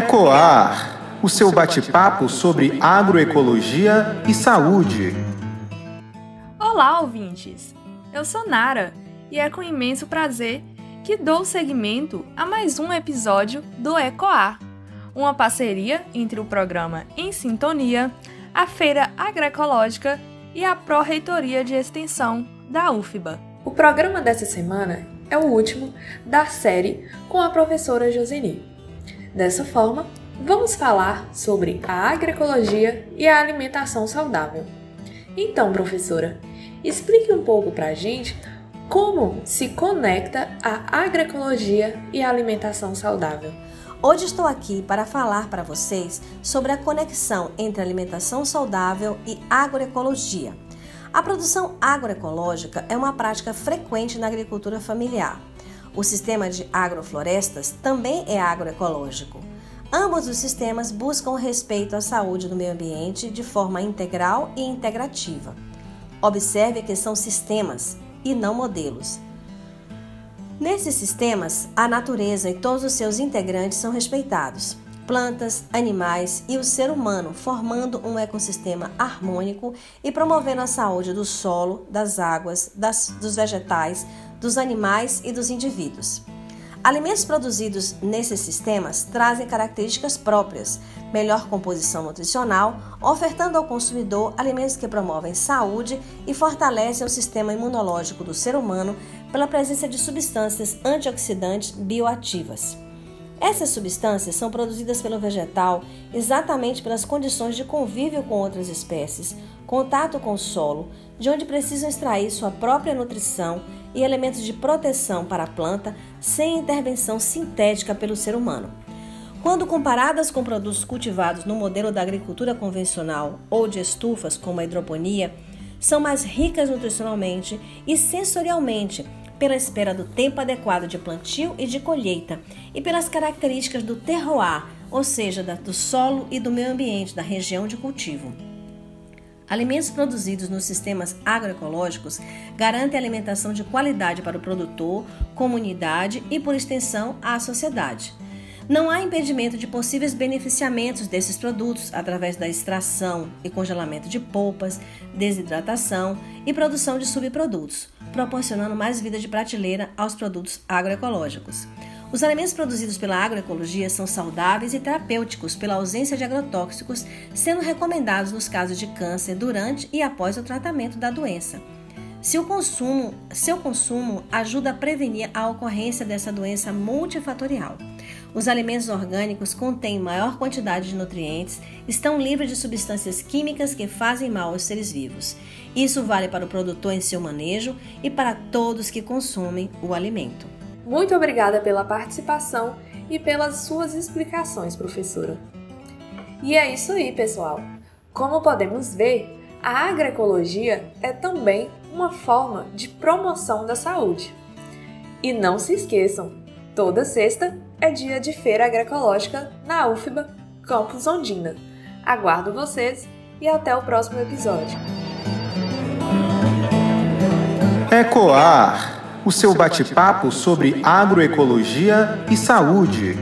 Ecoar, o seu bate-papo sobre agroecologia e saúde. Olá, ouvintes! Eu sou Nara e é com imenso prazer que dou seguimento a mais um episódio do Ecoar, uma parceria entre o programa Em Sintonia, a Feira Agroecológica e a Pró-Reitoria de Extensão da UFBA. O programa dessa semana é o último da série com a professora Joseni. Dessa forma, vamos falar sobre a agroecologia e a alimentação saudável. Então, professora, explique um pouco para a gente como se conecta a agroecologia e a alimentação saudável. Hoje estou aqui para falar para vocês sobre a conexão entre alimentação saudável e agroecologia. A produção agroecológica é uma prática frequente na agricultura familiar. O sistema de agroflorestas também é agroecológico. Ambos os sistemas buscam o respeito à saúde do meio ambiente de forma integral e integrativa. Observe que são sistemas e não modelos. Nesses sistemas, a natureza e todos os seus integrantes são respeitados plantas, animais e o ser humano, formando um ecossistema harmônico e promovendo a saúde do solo, das águas, das, dos vegetais, dos animais e dos indivíduos. Alimentos produzidos nesses sistemas trazem características próprias, melhor composição nutricional, ofertando ao consumidor alimentos que promovem saúde e fortalecem o sistema imunológico do ser humano pela presença de substâncias antioxidantes bioativas. Essas substâncias são produzidas pelo vegetal exatamente pelas condições de convívio com outras espécies, contato com o solo, de onde precisam extrair sua própria nutrição e elementos de proteção para a planta sem intervenção sintética pelo ser humano. Quando comparadas com produtos cultivados no modelo da agricultura convencional ou de estufas, como a hidroponia, são mais ricas nutricionalmente e sensorialmente pela espera do tempo adequado de plantio e de colheita e pelas características do terroir, ou seja, do solo e do meio ambiente da região de cultivo. Alimentos produzidos nos sistemas agroecológicos garantem alimentação de qualidade para o produtor, comunidade e, por extensão, à sociedade. Não há impedimento de possíveis beneficiamentos desses produtos através da extração e congelamento de polpas, desidratação e produção de subprodutos, proporcionando mais vida de prateleira aos produtos agroecológicos. Os alimentos produzidos pela agroecologia são saudáveis e terapêuticos pela ausência de agrotóxicos, sendo recomendados nos casos de câncer durante e após o tratamento da doença. Seu consumo, seu consumo ajuda a prevenir a ocorrência dessa doença multifatorial. Os alimentos orgânicos contêm maior quantidade de nutrientes, estão livres de substâncias químicas que fazem mal aos seres vivos. Isso vale para o produtor em seu manejo e para todos que consomem o alimento. Muito obrigada pela participação e pelas suas explicações, professora. E é isso aí, pessoal. Como podemos ver, a agroecologia é também uma forma de promoção da saúde. E não se esqueçam, toda sexta é dia de feira agroecológica na UFBA, Campus Ondina. Aguardo vocês e até o próximo episódio. Ecoar, o seu bate-papo sobre agroecologia e saúde.